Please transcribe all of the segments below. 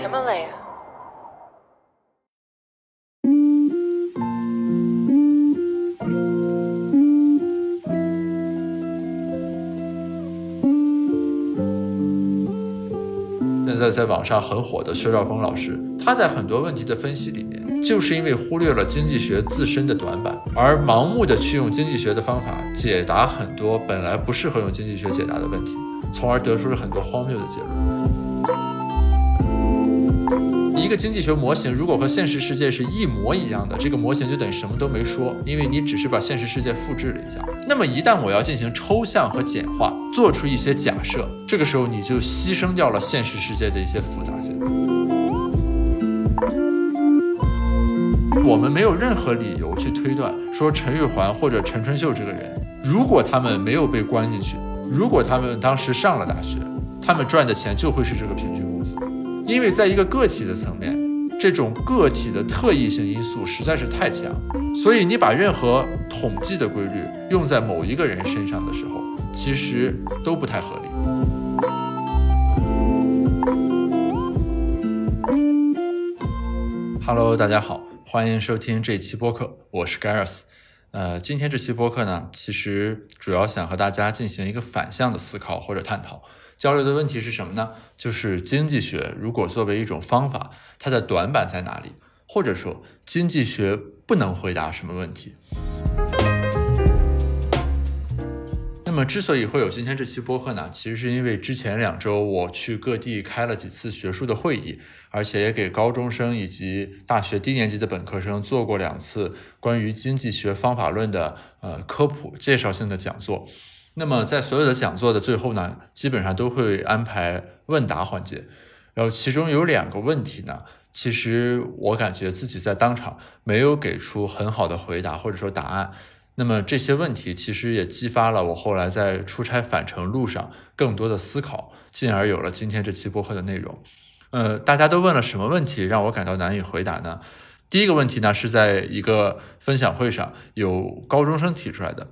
Himalaya. 现在在网上很火的薛兆丰老师，他在很多问题的分析里面，就是因为忽略了经济学自身的短板，而盲目的去用经济学的方法解答很多本来不适合用经济学解答的问题，从而得出了很多荒谬的结论。一个经济学模型如果和现实世界是一模一样的，这个模型就等于什么都没说，因为你只是把现实世界复制了一下。那么一旦我要进行抽象和简化，做出一些假设，这个时候你就牺牲掉了现实世界的一些复杂性。我们没有任何理由去推断说陈玉环或者陈春秀这个人，如果他们没有被关进去，如果他们当时上了大学，他们赚的钱就会是这个平均。因为在一个个体的层面，这种个体的特异性因素实在是太强，所以你把任何统计的规律用在某一个人身上的时候，其实都不太合理。Hello，大家好，欢迎收听这期播客，我是 Gareth。呃，今天这期播客呢，其实主要想和大家进行一个反向的思考或者探讨。交流的问题是什么呢？就是经济学如果作为一种方法，它的短板在哪里？或者说，经济学不能回答什么问题？那么，之所以会有今天这期播客呢，其实是因为之前两周我去各地开了几次学术的会议，而且也给高中生以及大学低年级的本科生做过两次关于经济学方法论的呃科普介绍性的讲座。那么在所有的讲座的最后呢，基本上都会安排问答环节，然后其中有两个问题呢，其实我感觉自己在当场没有给出很好的回答或者说答案。那么这些问题其实也激发了我后来在出差返程路上更多的思考，进而有了今天这期播客的内容。呃，大家都问了什么问题让我感到难以回答呢？第一个问题呢是在一个分享会上有高中生提出来的。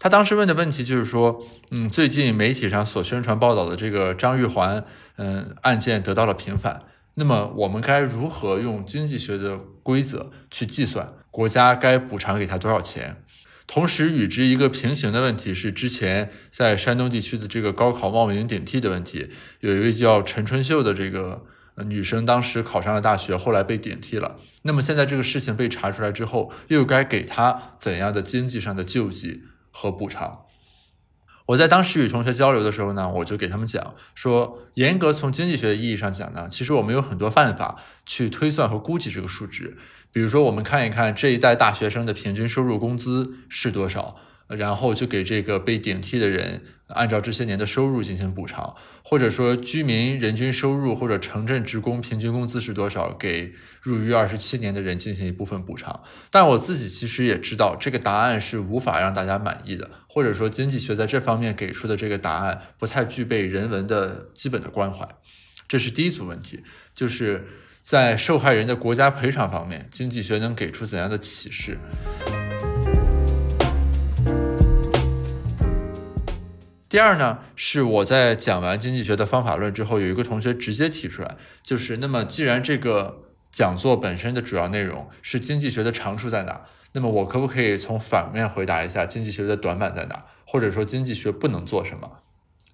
他当时问的问题就是说，嗯，最近媒体上所宣传报道的这个张玉环，嗯，案件得到了平反，那么我们该如何用经济学的规则去计算国家该补偿给他多少钱？同时与之一个平行的问题是，之前在山东地区的这个高考冒名顶替的问题，有一位叫陈春秀的这个女生，当时考上了大学，后来被顶替了，那么现在这个事情被查出来之后，又该给她怎样的经济上的救济？和补偿。我在当时与同学交流的时候呢，我就给他们讲说，严格从经济学意义上讲呢，其实我们有很多办法去推算和估计这个数值。比如说，我们看一看这一代大学生的平均收入工资是多少。然后就给这个被顶替的人按照这些年的收入进行补偿，或者说居民人均收入或者城镇职工平均工资是多少，给入狱二十七年的人进行一部分补偿。但我自己其实也知道，这个答案是无法让大家满意的，或者说经济学在这方面给出的这个答案不太具备人文的基本的关怀。这是第一组问题，就是在受害人的国家赔偿方面，经济学能给出怎样的启示？第二呢，是我在讲完经济学的方法论之后，有一个同学直接提出来，就是那么既然这个讲座本身的主要内容是经济学的长处在哪，那么我可不可以从反面回答一下经济学的短板在哪，或者说经济学不能做什么？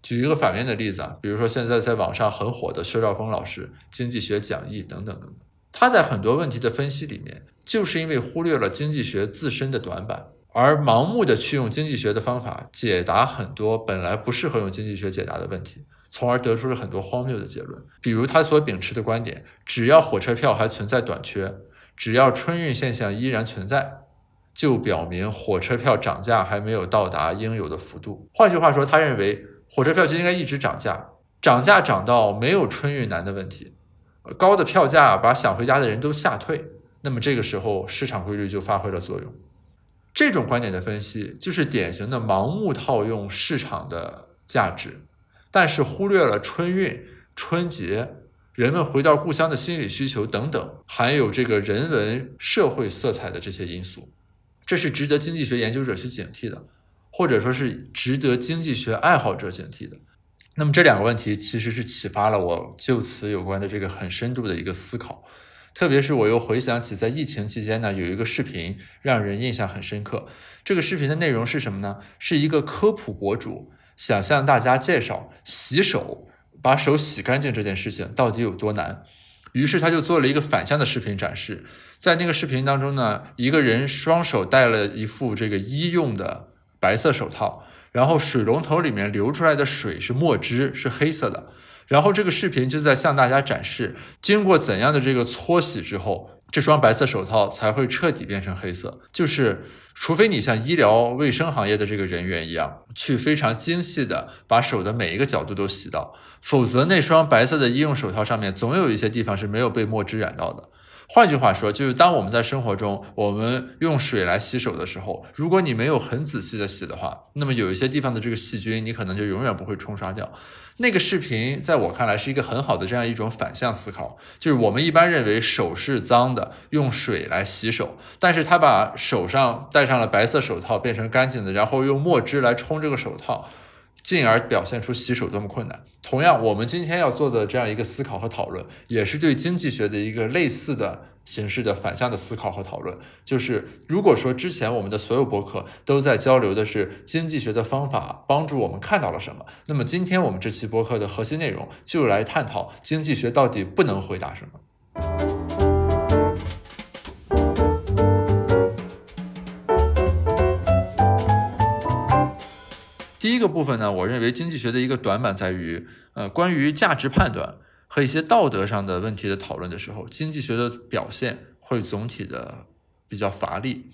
举一个反面的例子啊，比如说现在在网上很火的薛兆丰老师经济学讲义等等等等，他在很多问题的分析里面，就是因为忽略了经济学自身的短板。而盲目的去用经济学的方法解答很多本来不适合用经济学解答的问题，从而得出了很多荒谬的结论。比如他所秉持的观点，只要火车票还存在短缺，只要春运现象依然存在，就表明火车票涨价还没有到达应有的幅度。换句话说，他认为火车票就应该一直涨价，涨价涨到没有春运难的问题，高的票价把想回家的人都吓退，那么这个时候市场规律就发挥了作用。这种观点的分析，就是典型的盲目套用市场的价值，但是忽略了春运、春节、人们回到故乡的心理需求等等，含有这个人文社会色彩的这些因素，这是值得经济学研究者去警惕的，或者说是值得经济学爱好者警惕的。那么这两个问题其实是启发了我就此有关的这个很深度的一个思考。特别是我又回想起在疫情期间呢，有一个视频让人印象很深刻。这个视频的内容是什么呢？是一个科普博主想向大家介绍洗手，把手洗干净这件事情到底有多难。于是他就做了一个反向的视频展示。在那个视频当中呢，一个人双手戴了一副这个医用的白色手套，然后水龙头里面流出来的水是墨汁，是黑色的。然后这个视频就在向大家展示，经过怎样的这个搓洗之后，这双白色手套才会彻底变成黑色。就是除非你像医疗卫生行业的这个人员一样，去非常精细的把手的每一个角度都洗到，否则那双白色的医用手套上面总有一些地方是没有被墨汁染到的。换句话说，就是当我们在生活中，我们用水来洗手的时候，如果你没有很仔细的洗的话，那么有一些地方的这个细菌，你可能就永远不会冲刷掉。那个视频在我看来是一个很好的这样一种反向思考，就是我们一般认为手是脏的，用水来洗手，但是他把手上戴上了白色手套变成干净的，然后用墨汁来冲这个手套。进而表现出洗手多么困难。同样，我们今天要做的这样一个思考和讨论，也是对经济学的一个类似的形式的反向的思考和讨论。就是，如果说之前我们的所有博客都在交流的是经济学的方法帮助我们看到了什么，那么今天我们这期博客的核心内容就来探讨经济学到底不能回答什么。第一个部分呢，我认为经济学的一个短板在于，呃，关于价值判断和一些道德上的问题的讨论的时候，经济学的表现会总体的比较乏力。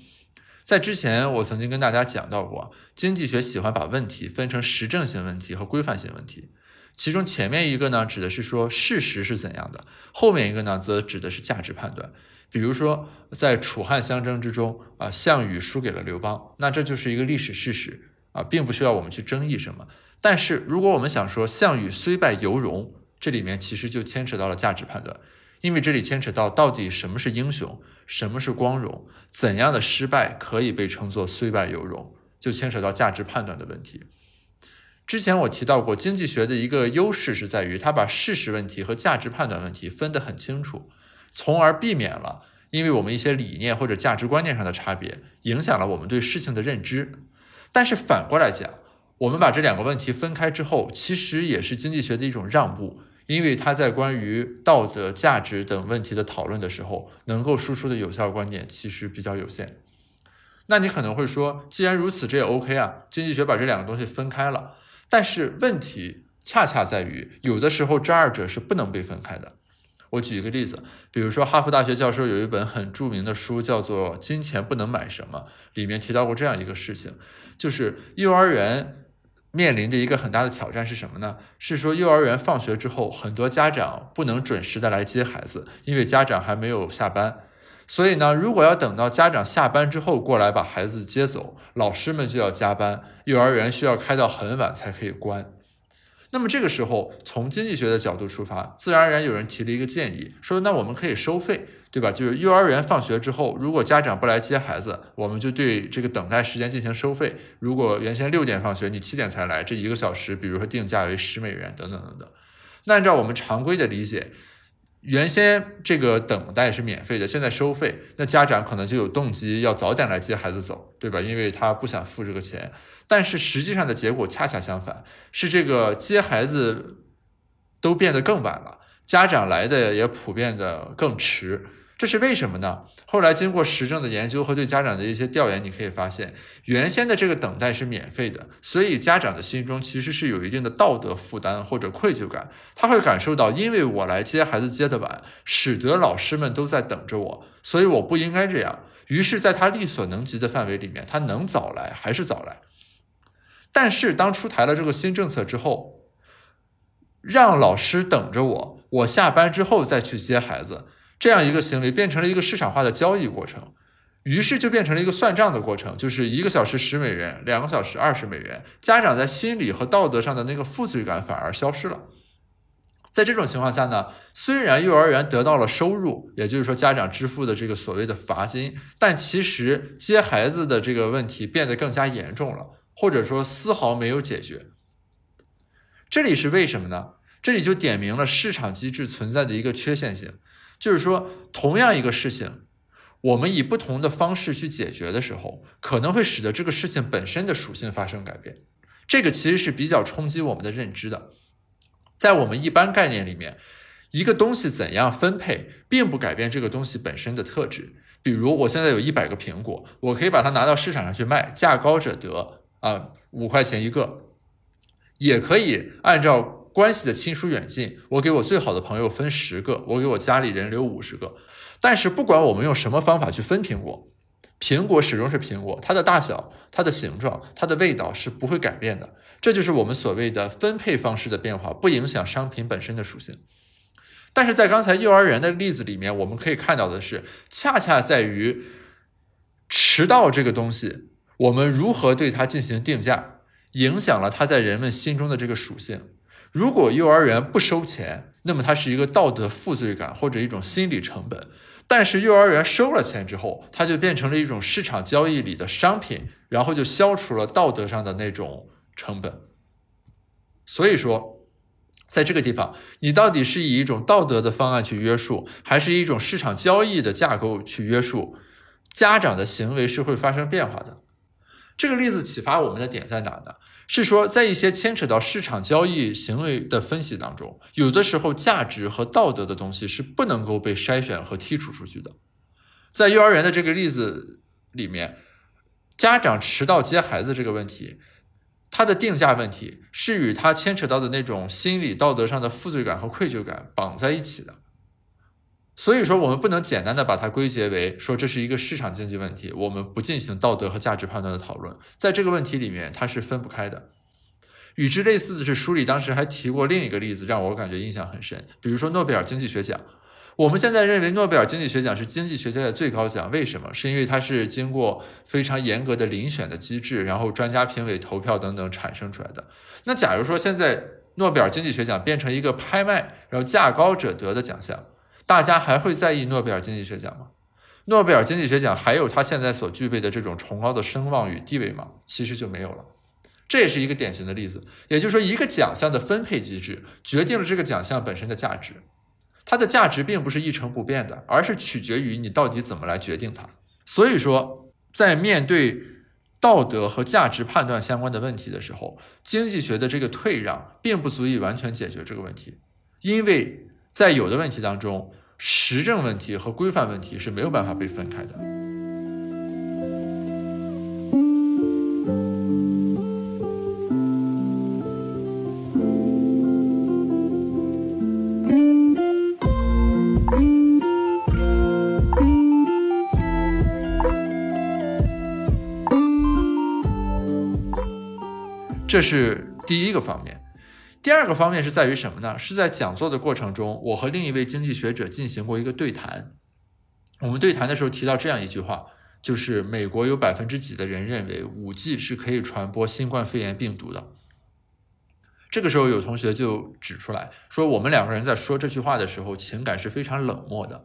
在之前，我曾经跟大家讲到过，经济学喜欢把问题分成实证性问题和规范性问题，其中前面一个呢，指的是说事实是怎样的，后面一个呢，则指的是价值判断。比如说，在楚汉相争之中，啊，项羽输给了刘邦，那这就是一个历史事实。啊，并不需要我们去争议什么。但是，如果我们想说项羽虽败犹荣，这里面其实就牵扯到了价值判断，因为这里牵扯到到底什么是英雄，什么是光荣，怎样的失败可以被称作虽败犹荣，就牵扯到价值判断的问题。之前我提到过，经济学的一个优势是在于它把事实问题和价值判断问题分得很清楚，从而避免了因为我们一些理念或者价值观念上的差别，影响了我们对事情的认知。但是反过来讲，我们把这两个问题分开之后，其实也是经济学的一种让步，因为它在关于道德、价值等问题的讨论的时候，能够输出的有效观点其实比较有限。那你可能会说，既然如此，这也 OK 啊，经济学把这两个东西分开了。但是问题恰恰在于，有的时候这二者是不能被分开的。我举一个例子，比如说哈佛大学教授有一本很著名的书，叫做《金钱不能买什么》，里面提到过这样一个事情，就是幼儿园面临的一个很大的挑战是什么呢？是说幼儿园放学之后，很多家长不能准时的来接孩子，因为家长还没有下班，所以呢，如果要等到家长下班之后过来把孩子接走，老师们就要加班，幼儿园需要开到很晚才可以关。那么这个时候，从经济学的角度出发，自然而然有人提了一个建议，说那我们可以收费，对吧？就是幼儿园放学之后，如果家长不来接孩子，我们就对这个等待时间进行收费。如果原先六点放学，你七点才来，这一个小时，比如说定价为十美元，等等等等。那按照我们常规的理解。原先这个等待是免费的，现在收费，那家长可能就有动机要早点来接孩子走，对吧？因为他不想付这个钱。但是实际上的结果恰恰相反，是这个接孩子都变得更晚了，家长来的也普遍的更迟。这是为什么呢？后来经过实证的研究和对家长的一些调研，你可以发现，原先的这个等待是免费的，所以家长的心中其实是有一定的道德负担或者愧疚感，他会感受到，因为我来接孩子接的晚，使得老师们都在等着我，所以我不应该这样。于是，在他力所能及的范围里面，他能早来还是早来。但是，当出台了这个新政策之后，让老师等着我，我下班之后再去接孩子。这样一个行为变成了一个市场化的交易过程，于是就变成了一个算账的过程，就是一个小时十美元，两个小时二十美元，家长在心理和道德上的那个负罪感反而消失了。在这种情况下呢，虽然幼儿园得到了收入，也就是说家长支付的这个所谓的罚金，但其实接孩子的这个问题变得更加严重了，或者说丝毫没有解决。这里是为什么呢？这里就点明了市场机制存在的一个缺陷性，就是说，同样一个事情，我们以不同的方式去解决的时候，可能会使得这个事情本身的属性发生改变。这个其实是比较冲击我们的认知的。在我们一般概念里面，一个东西怎样分配，并不改变这个东西本身的特质。比如，我现在有一百个苹果，我可以把它拿到市场上去卖，价高者得啊，五块钱一个，也可以按照。关系的亲疏远近，我给我最好的朋友分十个，我给我家里人留五十个。但是不管我们用什么方法去分苹果，苹果始终是苹果，它的大小、它的形状、它的味道是不会改变的。这就是我们所谓的分配方式的变化，不影响商品本身的属性。但是在刚才幼儿园的例子里面，我们可以看到的是，恰恰在于迟到这个东西，我们如何对它进行定价，影响了它在人们心中的这个属性。如果幼儿园不收钱，那么它是一个道德负罪感或者一种心理成本；但是幼儿园收了钱之后，它就变成了一种市场交易里的商品，然后就消除了道德上的那种成本。所以说，在这个地方，你到底是以一种道德的方案去约束，还是一种市场交易的架构去约束？家长的行为是会发生变化的。这个例子启发我们的点在哪呢？是说，在一些牵扯到市场交易行为的分析当中，有的时候价值和道德的东西是不能够被筛选和剔除出去的。在幼儿园的这个例子里面，家长迟到接孩子这个问题，它的定价问题是与他牵扯到的那种心理道德上的负罪感和愧疚感绑在一起的。所以说，我们不能简单的把它归结为说这是一个市场经济问题，我们不进行道德和价值判断的讨论。在这个问题里面，它是分不开的。与之类似的是，书里当时还提过另一个例子，让我感觉印象很深。比如说诺贝尔经济学奖，我们现在认为诺贝尔经济学奖是经济学界的最高奖，为什么？是因为它是经过非常严格的遴选的机制，然后专家评委投票等等产生出来的。那假如说现在诺贝尔经济学奖变成一个拍卖，然后价高者得的奖项。大家还会在意诺贝尔经济学奖吗？诺贝尔经济学奖还有它现在所具备的这种崇高的声望与地位吗？其实就没有了。这也是一个典型的例子。也就是说，一个奖项的分配机制决定了这个奖项本身的价值，它的价值并不是一成不变的，而是取决于你到底怎么来决定它。所以说，在面对道德和价值判断相关的问题的时候，经济学的这个退让并不足以完全解决这个问题，因为。在有的问题当中，实证问题和规范问题是没有办法被分开的。这是第一个方面。第二个方面是在于什么呢？是在讲座的过程中，我和另一位经济学者进行过一个对谈。我们对谈的时候提到这样一句话，就是美国有百分之几的人认为五 G 是可以传播新冠肺炎病毒的。这个时候有同学就指出来说，我们两个人在说这句话的时候，情感是非常冷漠的。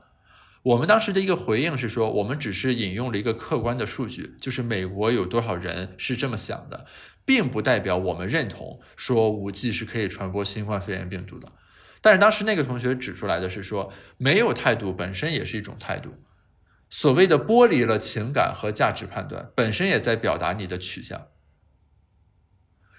我们当时的一个回应是说，我们只是引用了一个客观的数据，就是美国有多少人是这么想的。并不代表我们认同说五 G 是可以传播新冠肺炎病毒的，但是当时那个同学指出来的是说，没有态度本身也是一种态度。所谓的剥离了情感和价值判断，本身也在表达你的取向。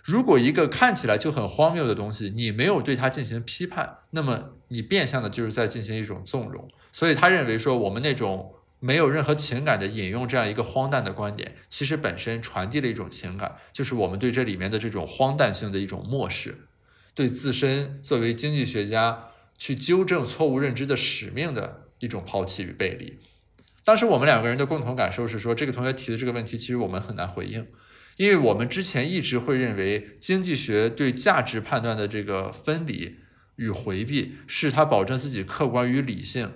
如果一个看起来就很荒谬的东西，你没有对它进行批判，那么你变相的就是在进行一种纵容。所以他认为说，我们那种。没有任何情感的引用这样一个荒诞的观点，其实本身传递了一种情感，就是我们对这里面的这种荒诞性的一种漠视，对自身作为经济学家去纠正错误认知的使命的一种抛弃与背离。当时我们两个人的共同感受是说，这个同学提的这个问题，其实我们很难回应，因为我们之前一直会认为经济学对价值判断的这个分离与回避，是他保证自己客观与理性。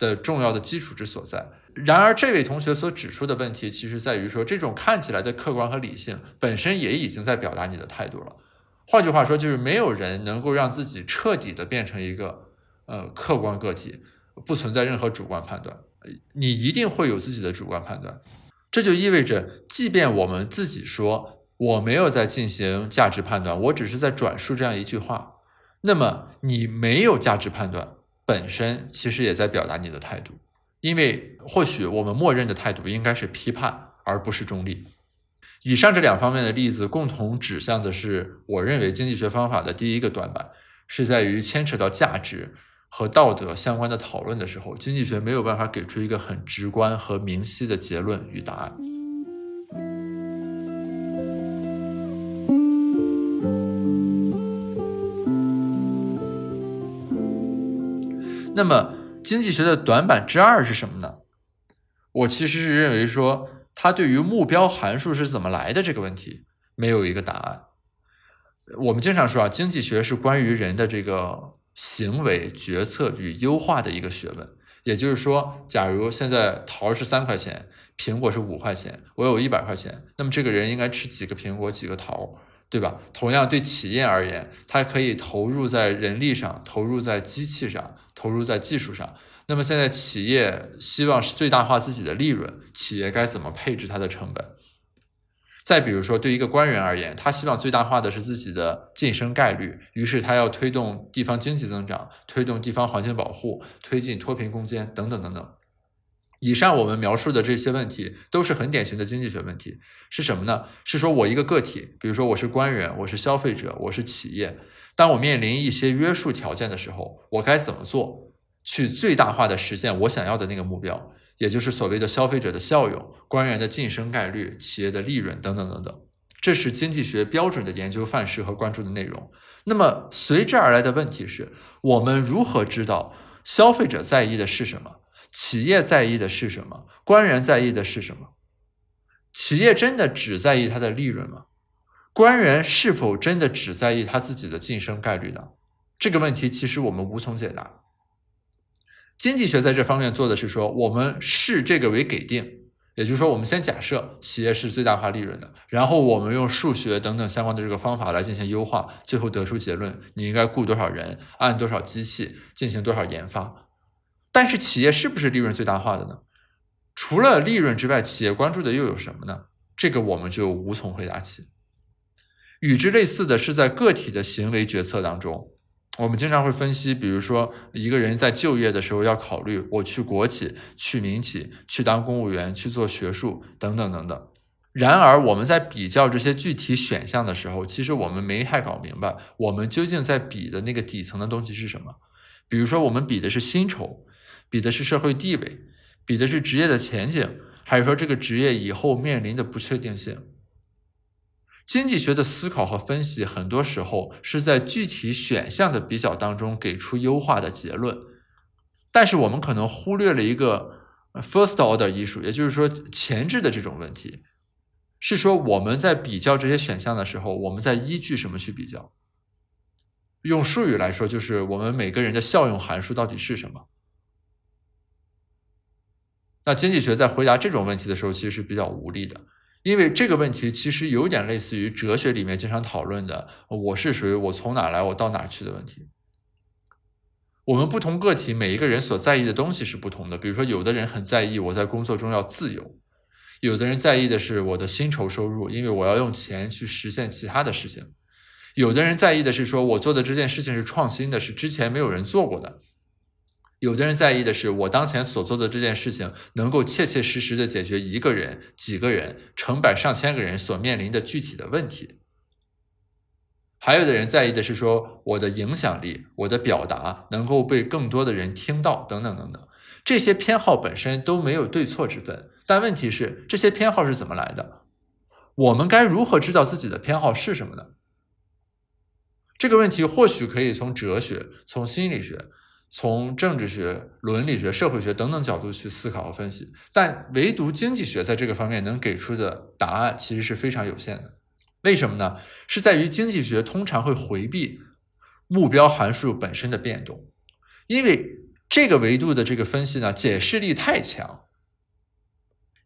的重要的基础之所在。然而，这位同学所指出的问题，其实在于说，这种看起来的客观和理性，本身也已经在表达你的态度了。换句话说，就是没有人能够让自己彻底的变成一个呃客观个体，不存在任何主观判断。你一定会有自己的主观判断。这就意味着，即便我们自己说我没有在进行价值判断，我只是在转述这样一句话。那么你没有价值判断，本身其实也在表达你的态度，因为或许我们默认的态度应该是批判，而不是中立。以上这两方面的例子共同指向的是，我认为经济学方法的第一个短板，是在于牵扯到价值和道德相关的讨论的时候，经济学没有办法给出一个很直观和明晰的结论与答案。那么，经济学的短板之二是什么呢？我其实是认为说，它对于目标函数是怎么来的这个问题没有一个答案。我们经常说啊，经济学是关于人的这个行为、决策与优化的一个学问。也就是说，假如现在桃是三块钱，苹果是五块钱，我有一百块钱，那么这个人应该吃几个苹果、几个桃？对吧？同样，对企业而言，它可以投入在人力上，投入在机器上，投入在技术上。那么现在企业希望是最大化自己的利润，企业该怎么配置它的成本？再比如说，对一个官员而言，他希望最大化的是自己的晋升概率，于是他要推动地方经济增长，推动地方环境保护，推进脱贫攻坚等等等等。以上我们描述的这些问题都是很典型的经济学问题，是什么呢？是说我一个个体，比如说我是官员，我是消费者，我是企业，当我面临一些约束条件的时候，我该怎么做，去最大化的实现我想要的那个目标，也就是所谓的消费者的效用、官员的晋升概率、企业的利润等等等等，这是经济学标准的研究范式和关注的内容。那么随之而来的问题是，我们如何知道消费者在意的是什么？企业在意的是什么？官员在意的是什么？企业真的只在意它的利润吗？官员是否真的只在意他自己的晋升概率呢？这个问题其实我们无从解答。经济学在这方面做的是说，我们视这个为给定，也就是说，我们先假设企业是最大化利润的，然后我们用数学等等相关的这个方法来进行优化，最后得出结论：你应该雇多少人，按多少机器进行多少研发。但是企业是不是利润最大化的呢？除了利润之外，企业关注的又有什么呢？这个我们就无从回答起。与之类似的是，在个体的行为决策当中，我们经常会分析，比如说一个人在就业的时候要考虑，我去国企、去民企、去当公务员、去做学术等等等等。然而，我们在比较这些具体选项的时候，其实我们没太搞明白，我们究竟在比的那个底层的东西是什么。比如说，我们比的是薪酬。比的是社会地位，比的是职业的前景，还是说这个职业以后面临的不确定性？经济学的思考和分析，很多时候是在具体选项的比较当中给出优化的结论，但是我们可能忽略了一个 first order 艺术，也就是说前置的这种问题，是说我们在比较这些选项的时候，我们在依据什么去比较？用术语来说，就是我们每个人的效用函数到底是什么？那经济学在回答这种问题的时候，其实是比较无力的，因为这个问题其实有点类似于哲学里面经常讨论的“我是谁，我从哪来，我到哪去”的问题。我们不同个体每一个人所在意的东西是不同的，比如说，有的人很在意我在工作中要自由，有的人在意的是我的薪酬收入，因为我要用钱去实现其他的事情；有的人在意的是说我做的这件事情是创新的，是之前没有人做过的。有的人在意的是我当前所做的这件事情能够切切实实的解决一个人、几个人、成百上千个人所面临的具体的问题。还有的人在意的是说我的影响力、我的表达能够被更多的人听到，等等等等。这些偏好本身都没有对错之分，但问题是这些偏好是怎么来的？我们该如何知道自己的偏好是什么呢？这个问题或许可以从哲学、从心理学。从政治学、伦理学、社会学等等角度去思考和分析，但唯独经济学在这个方面能给出的答案其实是非常有限的。为什么呢？是在于经济学通常会回避目标函数本身的变动，因为这个维度的这个分析呢，解释力太强，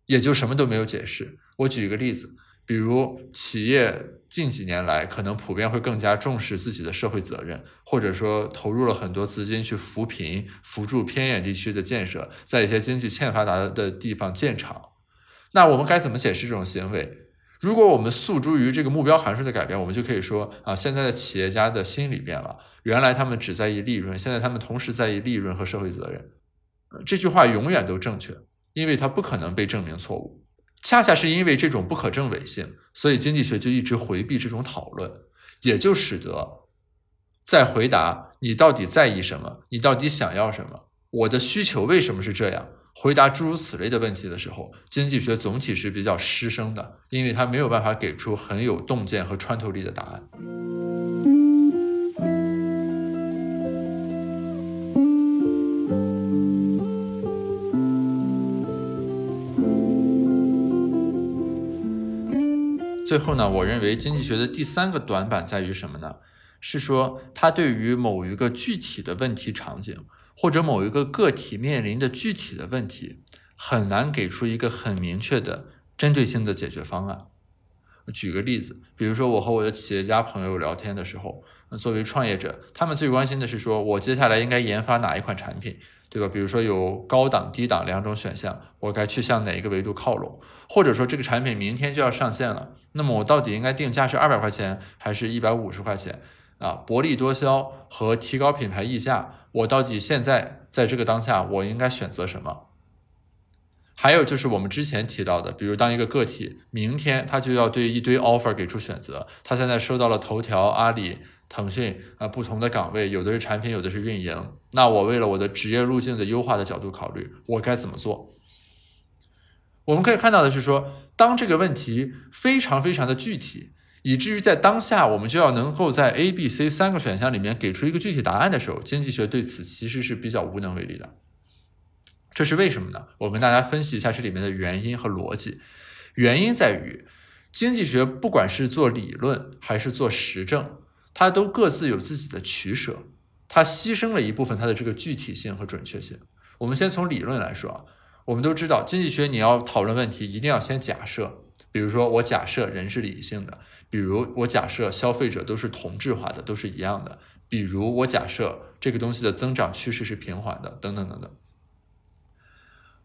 也就什么都没有解释。我举一个例子。比如，企业近几年来可能普遍会更加重视自己的社会责任，或者说投入了很多资金去扶贫、扶助偏远地区的建设，在一些经济欠发达的地方建厂。那我们该怎么解释这种行为？如果我们诉诸于这个目标函数的改变，我们就可以说啊，现在的企业家的心理变了，原来他们只在意利润，现在他们同时在意利润和社会责任。这句话永远都正确，因为它不可能被证明错误。恰恰是因为这种不可证伪性，所以经济学就一直回避这种讨论，也就使得在回答你到底在意什么，你到底想要什么，我的需求为什么是这样。回答诸如此类的问题的时候，经济学总体是比较失声的，因为它没有办法给出很有洞见和穿透力的答案。最后呢，我认为经济学的第三个短板在于什么呢？是说它对于某一个具体的问题场景。或者某一个个体面临的具体的问题，很难给出一个很明确的针对性的解决方案。举个例子，比如说我和我的企业家朋友聊天的时候，作为创业者，他们最关心的是说我接下来应该研发哪一款产品，对吧？比如说有高档、低档两种选项，我该去向哪一个维度靠拢？或者说这个产品明天就要上线了，那么我到底应该定价是二百块钱还是一百五十块钱？啊，薄利多销和提高品牌溢价。我到底现在在这个当下，我应该选择什么？还有就是我们之前提到的，比如当一个个体明天他就要对一堆 offer 给出选择，他现在收到了头条、阿里、腾讯啊不同的岗位，有的是产品，有的是运营。那我为了我的职业路径的优化的角度考虑，我该怎么做？我们可以看到的是说，当这个问题非常非常的具体。以至于在当下，我们就要能够在 A、B、C 三个选项里面给出一个具体答案的时候，经济学对此其实是比较无能为力的。这是为什么呢？我跟大家分析一下这里面的原因和逻辑。原因在于，经济学不管是做理论还是做实证，它都各自有自己的取舍，它牺牲了一部分它的这个具体性和准确性。我们先从理论来说啊，我们都知道，经济学你要讨论问题，一定要先假设。比如说，我假设人是理性的；比如我假设消费者都是同质化的，都是一样的；比如我假设这个东西的增长趋势是平缓的，等等等等。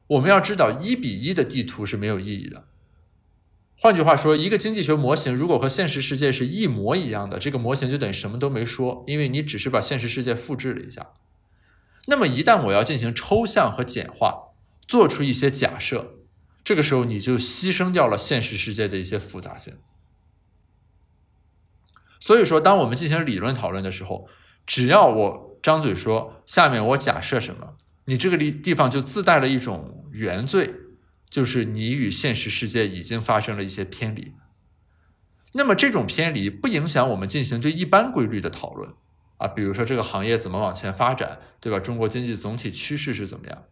我们要知道，一比一的地图是没有意义的。换句话说，一个经济学模型如果和现实世界是一模一样的，这个模型就等于什么都没说，因为你只是把现实世界复制了一下。那么，一旦我要进行抽象和简化，做出一些假设。这个时候你就牺牲掉了现实世界的一些复杂性。所以说，当我们进行理论讨论的时候，只要我张嘴说下面我假设什么，你这个地地方就自带了一种原罪，就是你与现实世界已经发生了一些偏离。那么这种偏离不影响我们进行对一般规律的讨论啊，比如说这个行业怎么往前发展，对吧？中国经济总体趋势是怎么样？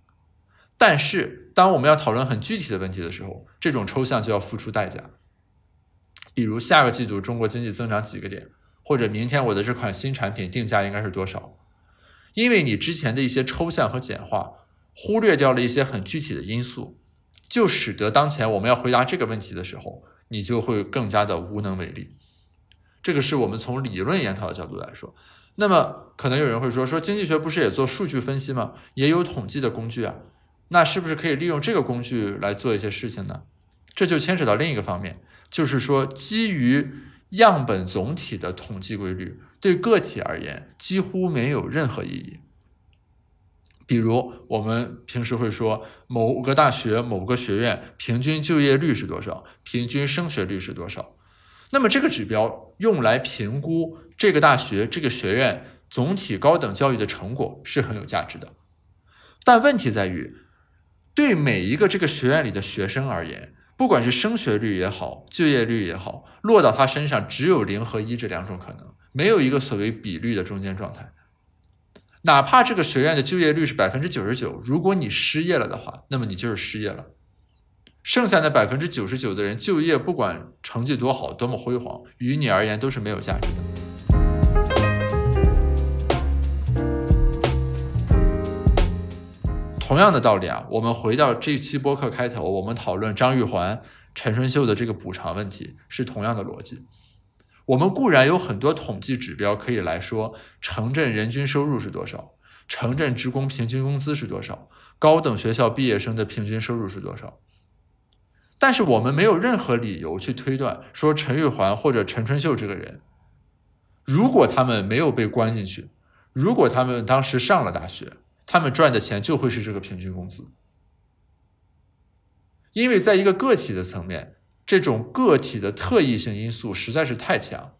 但是，当我们要讨论很具体的问题的时候，这种抽象就要付出代价。比如下个季度中国经济增长几个点，或者明天我的这款新产品定价应该是多少？因为你之前的一些抽象和简化，忽略掉了一些很具体的因素，就使得当前我们要回答这个问题的时候，你就会更加的无能为力。这个是我们从理论研讨的角度来说。那么，可能有人会说，说经济学不是也做数据分析吗？也有统计的工具啊。那是不是可以利用这个工具来做一些事情呢？这就牵扯到另一个方面，就是说，基于样本总体的统计规律，对个体而言几乎没有任何意义。比如，我们平时会说某个大学、某个学院平均就业率是多少，平均升学率是多少。那么，这个指标用来评估这个大学、这个学院总体高等教育的成果是很有价值的。但问题在于。对每一个这个学院里的学生而言，不管是升学率也好，就业率也好，落到他身上只有零和一这两种可能，没有一个所谓比率的中间状态。哪怕这个学院的就业率是百分之九十九，如果你失业了的话，那么你就是失业了。剩下的百分之九十九的人就业，不管成绩多好，多么辉煌，于你而言都是没有价值的。同样的道理啊，我们回到这期播客开头，我们讨论张玉环、陈春秀的这个补偿问题，是同样的逻辑。我们固然有很多统计指标可以来说，城镇人均收入是多少，城镇职工平均工资是多少，高等学校毕业生的平均收入是多少。但是我们没有任何理由去推断说陈玉环或者陈春秀这个人，如果他们没有被关进去，如果他们当时上了大学，他们赚的钱就会是这个平均工资。因为在一个个体的层面，这种个体的特异性因素实在是太强，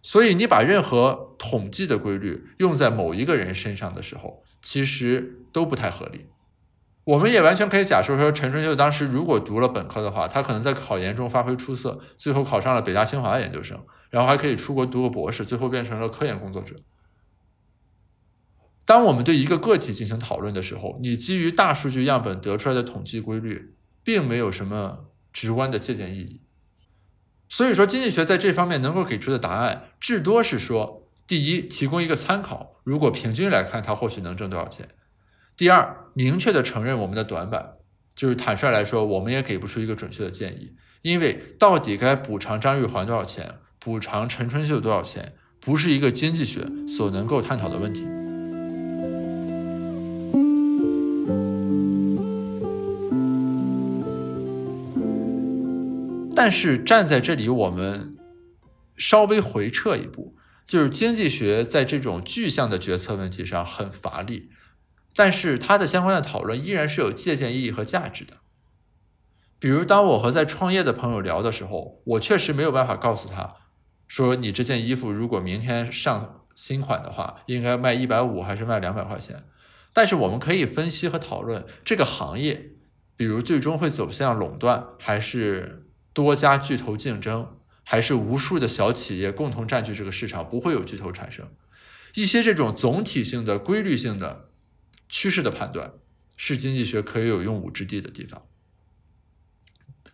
所以你把任何统计的规律用在某一个人身上的时候，其实都不太合理。我们也完全可以假设说，陈春秀当时如果读了本科的话，他可能在考研中发挥出色，最后考上了北大清华的研究生，然后还可以出国读个博士，最后变成了科研工作者。当我们对一个个体进行讨论的时候，你基于大数据样本得出来的统计规律，并没有什么直观的借鉴意义。所以说，经济学在这方面能够给出的答案，至多是说：第一，提供一个参考，如果平均来看，它或许能挣多少钱。第二，明确的承认我们的短板，就是坦率来说，我们也给不出一个准确的建议，因为到底该补偿张玉环多少钱，补偿陈春秀多少钱，不是一个经济学所能够探讨的问题。但是站在这里，我们稍微回撤一步，就是经济学在这种具象的决策问题上很乏力。但是它的相关的讨论依然是有借鉴意义和价值的。比如，当我和在创业的朋友聊的时候，我确实没有办法告诉他，说你这件衣服如果明天上新款的话，应该卖一百五还是卖两百块钱。但是我们可以分析和讨论这个行业，比如最终会走向垄断，还是多家巨头竞争，还是无数的小企业共同占据这个市场，不会有巨头产生。一些这种总体性的、规律性的。趋势的判断是经济学可以有用武之地的地方。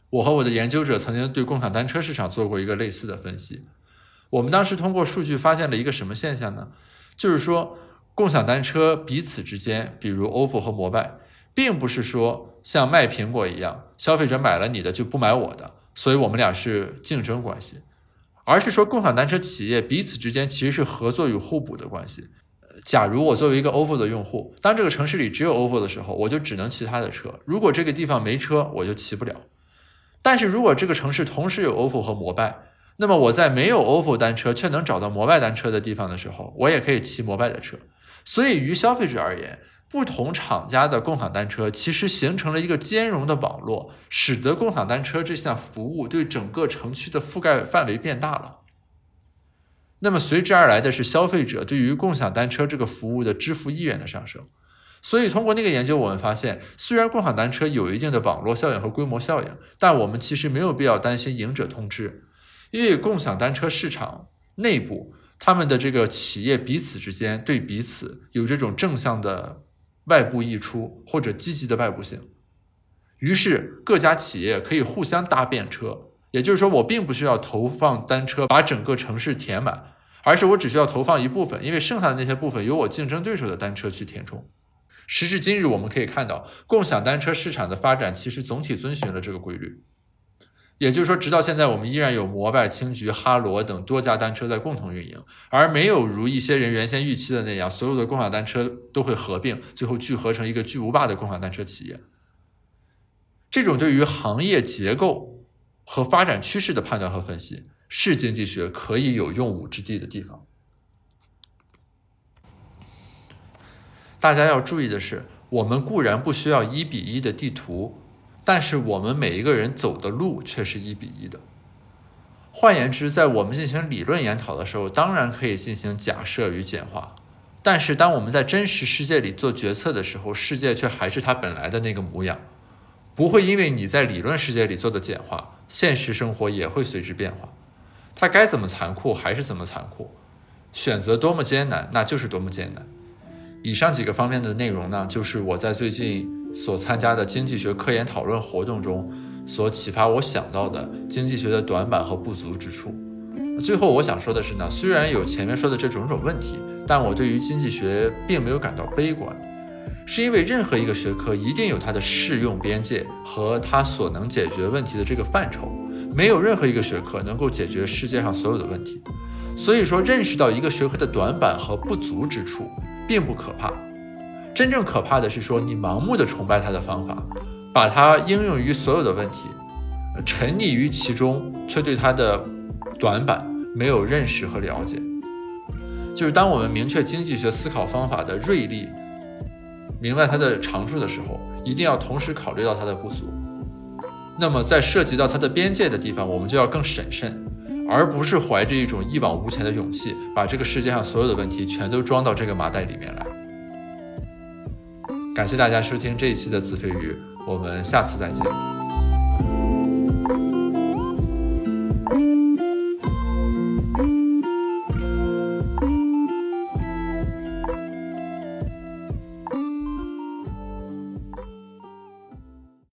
我和我的研究者曾经对共享单车市场做过一个类似的分析。我们当时通过数据发现了一个什么现象呢？就是说，共享单车彼此之间，比如 ofo 和摩拜，并不是说像卖苹果一样，消费者买了你的就不买我的，所以我们俩是竞争关系，而是说共享单车企业彼此之间其实是合作与互补的关系。假如我作为一个 ofo 的用户，当这个城市里只有 ofo 的时候，我就只能骑他的车。如果这个地方没车，我就骑不了。但是如果这个城市同时有 ofo 和摩拜，那么我在没有 ofo 单车却能找到摩拜单车的地方的时候，我也可以骑摩拜的车。所以，于消费者而言，不同厂家的共享单车其实形成了一个兼容的网络，使得共享单车这项服务对整个城区的覆盖范围变大了。那么随之而来的是消费者对于共享单车这个服务的支付意愿的上升。所以通过那个研究，我们发现，虽然共享单车有一定的网络效应和规模效应，但我们其实没有必要担心赢者通吃，因为共享单车市场内部，他们的这个企业彼此之间对彼此有这种正向的外部溢出或者积极的外部性，于是各家企业可以互相搭便车。也就是说，我并不需要投放单车把整个城市填满，而是我只需要投放一部分，因为剩下的那些部分由我竞争对手的单车去填充。时至今日，我们可以看到，共享单车市场的发展其实总体遵循了这个规律。也就是说，直到现在，我们依然有摩拜、青桔、哈罗等多家单车在共同运营，而没有如一些人原先预期的那样，所有的共享单车都会合并，最后聚合成一个巨无霸的共享单车企业。这种对于行业结构。和发展趋势的判断和分析是经济学可以有用武之地的地方。大家要注意的是，我们固然不需要一比一的地图，但是我们每一个人走的路却是一比一的。换言之，在我们进行理论研讨的时候，当然可以进行假设与简化，但是当我们在真实世界里做决策的时候，世界却还是它本来的那个模样。不会因为你在理论世界里做的简化，现实生活也会随之变化。它该怎么残酷还是怎么残酷，选择多么艰难，那就是多么艰难。以上几个方面的内容呢，就是我在最近所参加的经济学科研讨论活动中所启发我想到的经济学的短板和不足之处。最后我想说的是呢，虽然有前面说的这种种问题，但我对于经济学并没有感到悲观。是因为任何一个学科一定有它的适用边界和它所能解决问题的这个范畴，没有任何一个学科能够解决世界上所有的问题。所以说，认识到一个学科的短板和不足之处并不可怕，真正可怕的是说你盲目的崇拜它的方法，把它应用于所有的问题，沉溺于其中，却对它的短板没有认识和了解。就是当我们明确经济学思考方法的锐利，明白它的长处的时候，一定要同时考虑到它的不足。那么在涉及到它的边界的地方，我们就要更审慎，而不是怀着一种一往无前的勇气，把这个世界上所有的问题全都装到这个麻袋里面来。感谢大家收听这一期的子非鱼，我们下次再见。